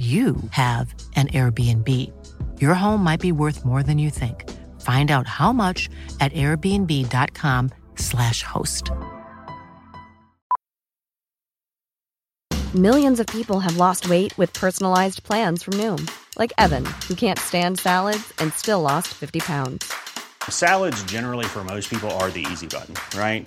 you have an Airbnb. Your home might be worth more than you think. Find out how much at airbnb.com/slash host. Millions of people have lost weight with personalized plans from Noom, like Evan, who can't stand salads and still lost 50 pounds. Salads, generally, for most people, are the easy button, right?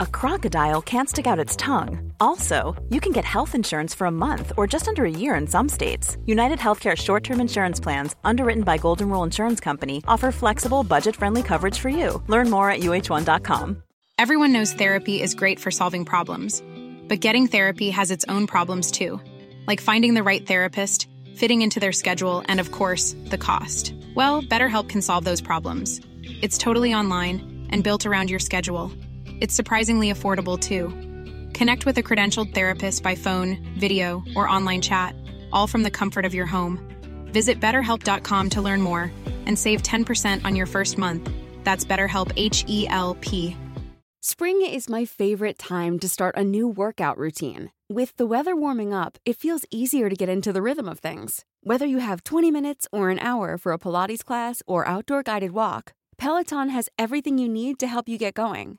a crocodile can't stick out its tongue. Also, you can get health insurance for a month or just under a year in some states. United Healthcare short term insurance plans, underwritten by Golden Rule Insurance Company, offer flexible, budget friendly coverage for you. Learn more at uh1.com. Everyone knows therapy is great for solving problems, but getting therapy has its own problems too, like finding the right therapist, fitting into their schedule, and of course, the cost. Well, BetterHelp can solve those problems. It's totally online and built around your schedule. It's surprisingly affordable too. Connect with a credentialed therapist by phone, video, or online chat, all from the comfort of your home. Visit betterhelp.com to learn more and save 10% on your first month. That's BetterHelp H E L P. Spring is my favorite time to start a new workout routine. With the weather warming up, it feels easier to get into the rhythm of things. Whether you have 20 minutes or an hour for a Pilates class or outdoor guided walk, Peloton has everything you need to help you get going.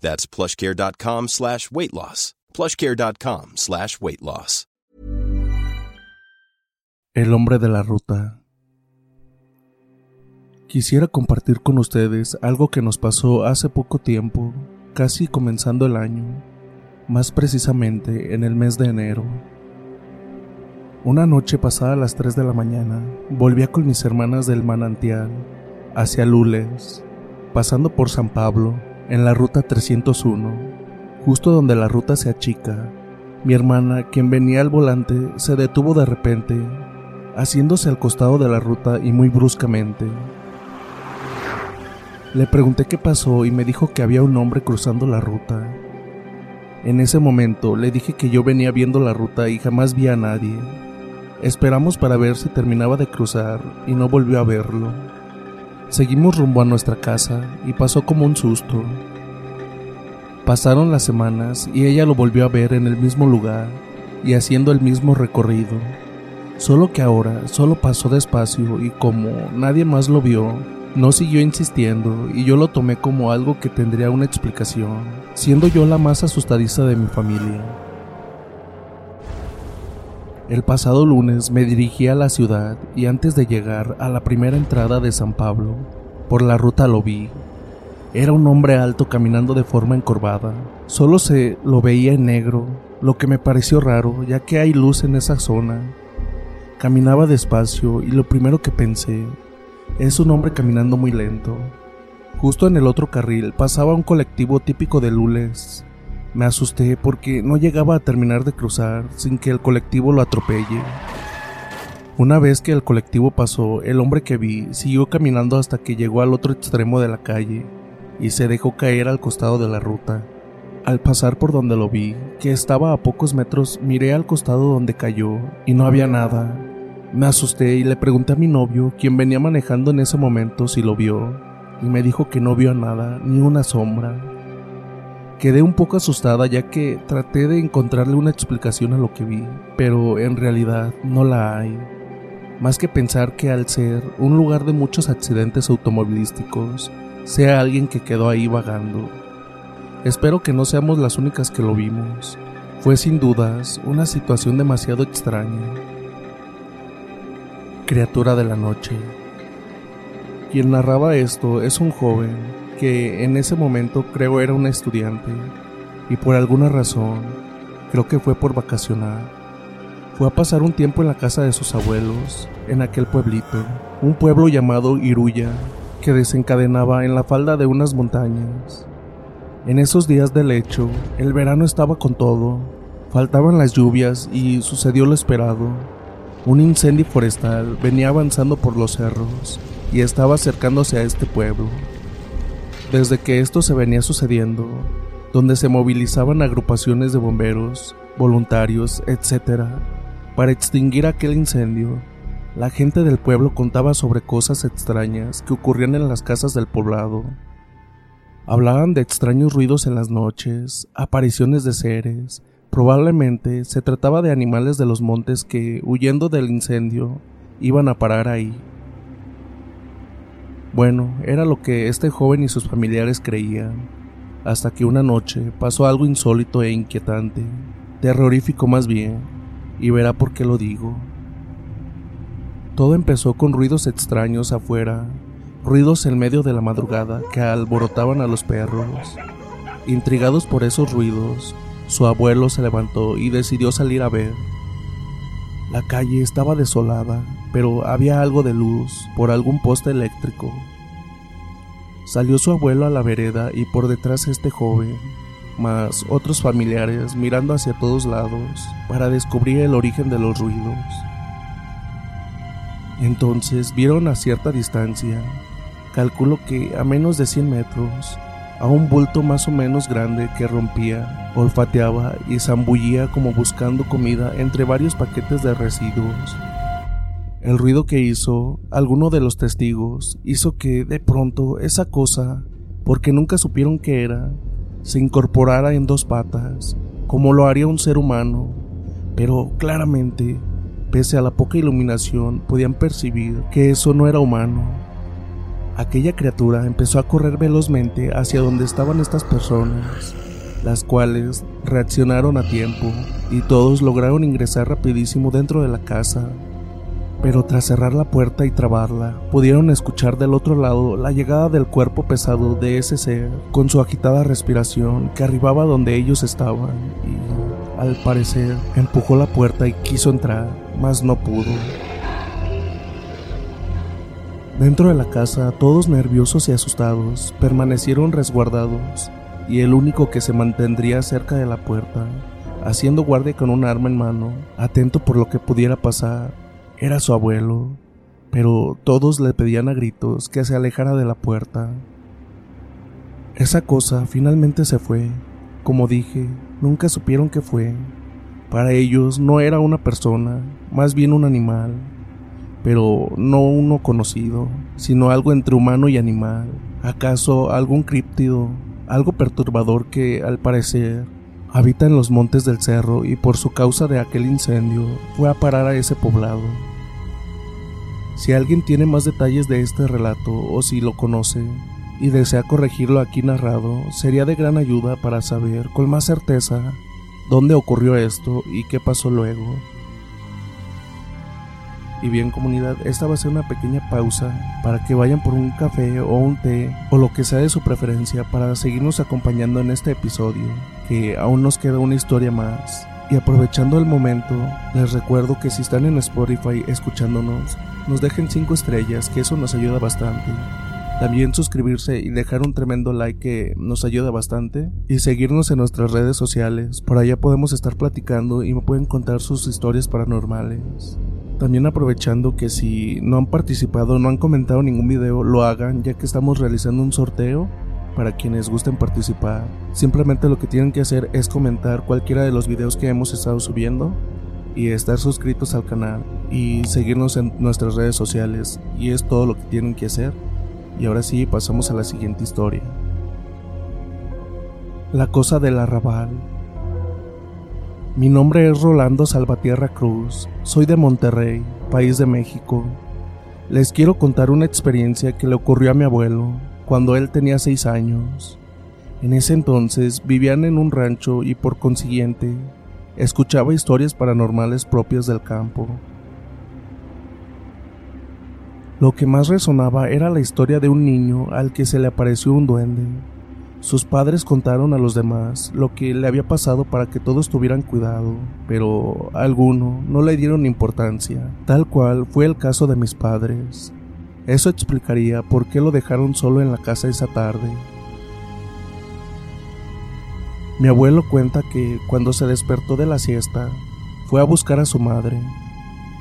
That's plushcare.com slash weight loss. Plushcare.com slash weight loss. El hombre de la ruta. Quisiera compartir con ustedes algo que nos pasó hace poco tiempo, casi comenzando el año, más precisamente en el mes de enero. Una noche pasada a las 3 de la mañana, volvía con mis hermanas del manantial hacia Lules, pasando por San Pablo, en la ruta 301, justo donde la ruta se achica. Mi hermana, quien venía al volante, se detuvo de repente, haciéndose al costado de la ruta y muy bruscamente. Le pregunté qué pasó y me dijo que había un hombre cruzando la ruta. En ese momento le dije que yo venía viendo la ruta y jamás vi a nadie. Esperamos para ver si terminaba de cruzar y no volvió a verlo. Seguimos rumbo a nuestra casa y pasó como un susto. Pasaron las semanas y ella lo volvió a ver en el mismo lugar y haciendo el mismo recorrido. Solo que ahora solo pasó despacio y como nadie más lo vio, no siguió insistiendo y yo lo tomé como algo que tendría una explicación, siendo yo la más asustadiza de mi familia. El pasado lunes me dirigí a la ciudad y antes de llegar a la primera entrada de San Pablo, por la ruta lo vi. Era un hombre alto caminando de forma encorvada. Solo se lo veía en negro, lo que me pareció raro ya que hay luz en esa zona. Caminaba despacio y lo primero que pensé es un hombre caminando muy lento. Justo en el otro carril pasaba un colectivo típico de Lules, me asusté porque no llegaba a terminar de cruzar sin que el colectivo lo atropelle. Una vez que el colectivo pasó, el hombre que vi siguió caminando hasta que llegó al otro extremo de la calle y se dejó caer al costado de la ruta. Al pasar por donde lo vi, que estaba a pocos metros, miré al costado donde cayó y no había nada. Me asusté y le pregunté a mi novio, quien venía manejando en ese momento, si lo vio, y me dijo que no vio nada, ni una sombra. Quedé un poco asustada ya que traté de encontrarle una explicación a lo que vi, pero en realidad no la hay. Más que pensar que al ser un lugar de muchos accidentes automovilísticos, sea alguien que quedó ahí vagando. Espero que no seamos las únicas que lo vimos. Fue sin dudas una situación demasiado extraña. Criatura de la noche. Quien narraba esto es un joven que en ese momento creo era un estudiante y por alguna razón, creo que fue por vacacionar, fue a pasar un tiempo en la casa de sus abuelos, en aquel pueblito, un pueblo llamado Iruya, que desencadenaba en la falda de unas montañas. En esos días de lecho, el verano estaba con todo, faltaban las lluvias y sucedió lo esperado. Un incendio forestal venía avanzando por los cerros y estaba acercándose a este pueblo. Desde que esto se venía sucediendo, donde se movilizaban agrupaciones de bomberos, voluntarios, etc., para extinguir aquel incendio, la gente del pueblo contaba sobre cosas extrañas que ocurrían en las casas del poblado. Hablaban de extraños ruidos en las noches, apariciones de seres, probablemente se trataba de animales de los montes que, huyendo del incendio, iban a parar ahí. Bueno, era lo que este joven y sus familiares creían, hasta que una noche pasó algo insólito e inquietante, terrorífico más bien, y verá por qué lo digo. Todo empezó con ruidos extraños afuera, ruidos en medio de la madrugada que alborotaban a los perros. Intrigados por esos ruidos, su abuelo se levantó y decidió salir a ver. La calle estaba desolada, pero había algo de luz por algún poste eléctrico. Salió su abuelo a la vereda y por detrás este joven, más otros familiares mirando hacia todos lados para descubrir el origen de los ruidos. Entonces vieron a cierta distancia, calculo que a menos de 100 metros, a un bulto más o menos grande que rompía, olfateaba y zambullía como buscando comida entre varios paquetes de residuos. El ruido que hizo alguno de los testigos hizo que de pronto esa cosa, porque nunca supieron qué era, se incorporara en dos patas, como lo haría un ser humano, pero claramente, pese a la poca iluminación, podían percibir que eso no era humano. Aquella criatura empezó a correr velozmente hacia donde estaban estas personas, las cuales reaccionaron a tiempo y todos lograron ingresar rapidísimo dentro de la casa pero tras cerrar la puerta y trabarla, pudieron escuchar del otro lado la llegada del cuerpo pesado de ese ser, con su agitada respiración que arribaba donde ellos estaban y, al parecer, empujó la puerta y quiso entrar, mas no pudo. Dentro de la casa, todos nerviosos y asustados, permanecieron resguardados, y el único que se mantendría cerca de la puerta, haciendo guardia con un arma en mano, atento por lo que pudiera pasar, era su abuelo, pero todos le pedían a gritos que se alejara de la puerta. Esa cosa finalmente se fue. Como dije, nunca supieron qué fue. Para ellos no era una persona, más bien un animal, pero no uno conocido, sino algo entre humano y animal. ¿Acaso algún críptido, algo perturbador que, al parecer, habita en los montes del cerro y por su causa de aquel incendio fue a parar a ese poblado? Si alguien tiene más detalles de este relato o si lo conoce y desea corregirlo aquí narrado, sería de gran ayuda para saber con más certeza dónde ocurrió esto y qué pasó luego. Y bien comunidad, esta va a ser una pequeña pausa para que vayan por un café o un té o lo que sea de su preferencia para seguirnos acompañando en este episodio, que aún nos queda una historia más. Y aprovechando el momento, les recuerdo que si están en Spotify escuchándonos, nos dejen 5 estrellas, que eso nos ayuda bastante. También suscribirse y dejar un tremendo like que nos ayuda bastante. Y seguirnos en nuestras redes sociales. Por allá podemos estar platicando y me pueden contar sus historias paranormales. También aprovechando que si no han participado, no han comentado ningún video, lo hagan ya que estamos realizando un sorteo para quienes gusten participar. Simplemente lo que tienen que hacer es comentar cualquiera de los videos que hemos estado subiendo y estar suscritos al canal y seguirnos en nuestras redes sociales y es todo lo que tienen que hacer. Y ahora sí, pasamos a la siguiente historia. La cosa del arrabal. Mi nombre es Rolando Salvatierra Cruz, soy de Monterrey, país de México. Les quiero contar una experiencia que le ocurrió a mi abuelo cuando él tenía seis años. En ese entonces vivían en un rancho y por consiguiente escuchaba historias paranormales propias del campo. Lo que más resonaba era la historia de un niño al que se le apareció un duende. Sus padres contaron a los demás lo que le había pasado para que todos tuvieran cuidado, pero a alguno no le dieron importancia, tal cual fue el caso de mis padres. Eso explicaría por qué lo dejaron solo en la casa esa tarde. Mi abuelo cuenta que cuando se despertó de la siesta, fue a buscar a su madre,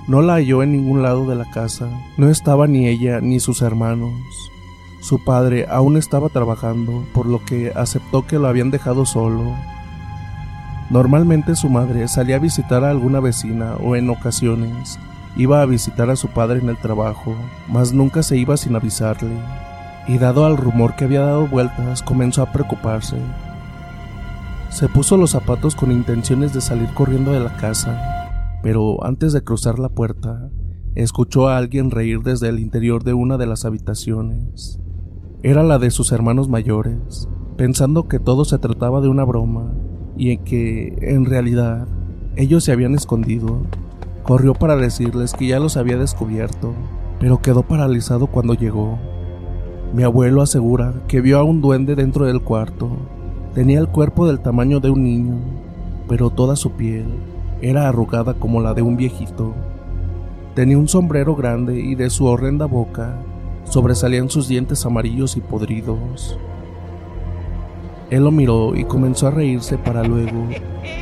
no la halló en ningún lado de la casa. No estaba ni ella ni sus hermanos. Su padre aún estaba trabajando, por lo que aceptó que lo habían dejado solo. Normalmente su madre salía a visitar a alguna vecina o en ocasiones iba a visitar a su padre en el trabajo, mas nunca se iba sin avisarle. Y dado al rumor que había dado vueltas, comenzó a preocuparse. Se puso los zapatos con intenciones de salir corriendo de la casa, pero antes de cruzar la puerta, escuchó a alguien reír desde el interior de una de las habitaciones. Era la de sus hermanos mayores, pensando que todo se trataba de una broma y en que, en realidad, ellos se habían escondido. Corrió para decirles que ya los había descubierto, pero quedó paralizado cuando llegó. Mi abuelo asegura que vio a un duende dentro del cuarto. Tenía el cuerpo del tamaño de un niño, pero toda su piel era arrugada como la de un viejito. Tenía un sombrero grande y de su horrenda boca sobresalían sus dientes amarillos y podridos. Él lo miró y comenzó a reírse para luego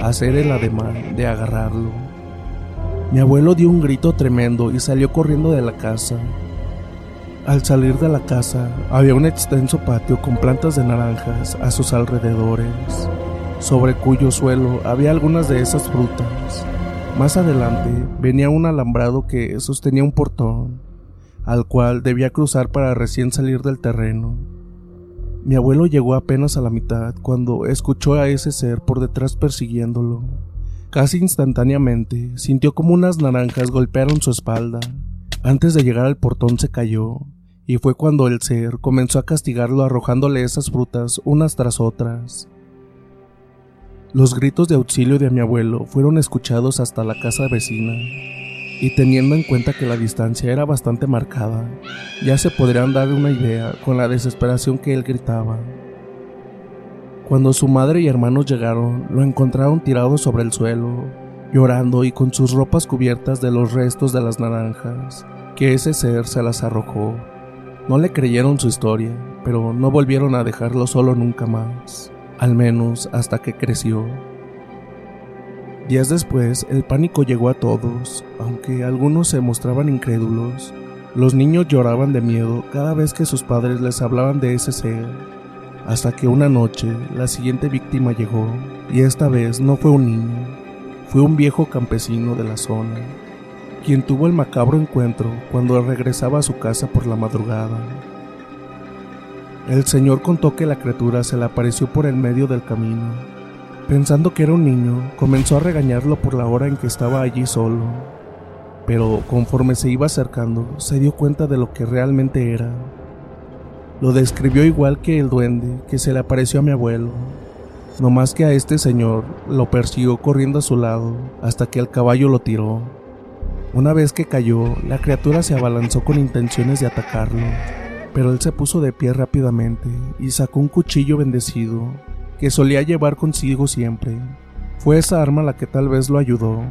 hacer el ademán de agarrarlo. Mi abuelo dio un grito tremendo y salió corriendo de la casa. Al salir de la casa había un extenso patio con plantas de naranjas a sus alrededores sobre cuyo suelo había algunas de esas frutas. Más adelante venía un alambrado que sostenía un portón, al cual debía cruzar para recién salir del terreno. Mi abuelo llegó apenas a la mitad cuando escuchó a ese ser por detrás persiguiéndolo. Casi instantáneamente sintió como unas naranjas golpearon su espalda. Antes de llegar al portón se cayó, y fue cuando el ser comenzó a castigarlo arrojándole esas frutas unas tras otras. Los gritos de auxilio de mi abuelo fueron escuchados hasta la casa vecina, y teniendo en cuenta que la distancia era bastante marcada, ya se podrían dar una idea con la desesperación que él gritaba. Cuando su madre y hermanos llegaron, lo encontraron tirado sobre el suelo, llorando y con sus ropas cubiertas de los restos de las naranjas, que ese ser se las arrojó. No le creyeron su historia, pero no volvieron a dejarlo solo nunca más al menos hasta que creció. Días después, el pánico llegó a todos, aunque algunos se mostraban incrédulos. Los niños lloraban de miedo cada vez que sus padres les hablaban de ese ser, hasta que una noche la siguiente víctima llegó, y esta vez no fue un niño, fue un viejo campesino de la zona, quien tuvo el macabro encuentro cuando regresaba a su casa por la madrugada. El señor contó que la criatura se le apareció por el medio del camino. Pensando que era un niño, comenzó a regañarlo por la hora en que estaba allí solo. Pero conforme se iba acercando, se dio cuenta de lo que realmente era. Lo describió igual que el duende que se le apareció a mi abuelo, no más que a este señor lo persiguió corriendo a su lado hasta que el caballo lo tiró. Una vez que cayó, la criatura se abalanzó con intenciones de atacarlo pero él se puso de pie rápidamente y sacó un cuchillo bendecido que solía llevar consigo siempre. Fue esa arma la que tal vez lo ayudó,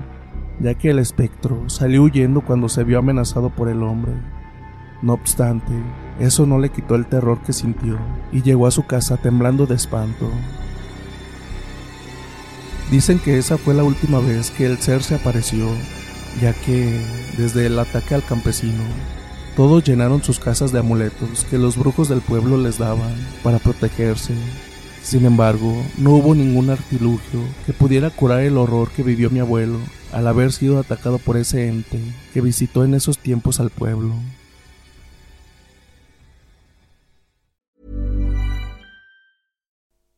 ya que el espectro salió huyendo cuando se vio amenazado por el hombre. No obstante, eso no le quitó el terror que sintió y llegó a su casa temblando de espanto. Dicen que esa fue la última vez que el ser se apareció, ya que, desde el ataque al campesino, todos llenaron sus casas de amuletos que los brujos del pueblo les daban para protegerse. Sin embargo, no hubo ningún artilugio que pudiera curar el horror que vivió mi abuelo al haber sido atacado por ese ente que visitó en esos tiempos al pueblo.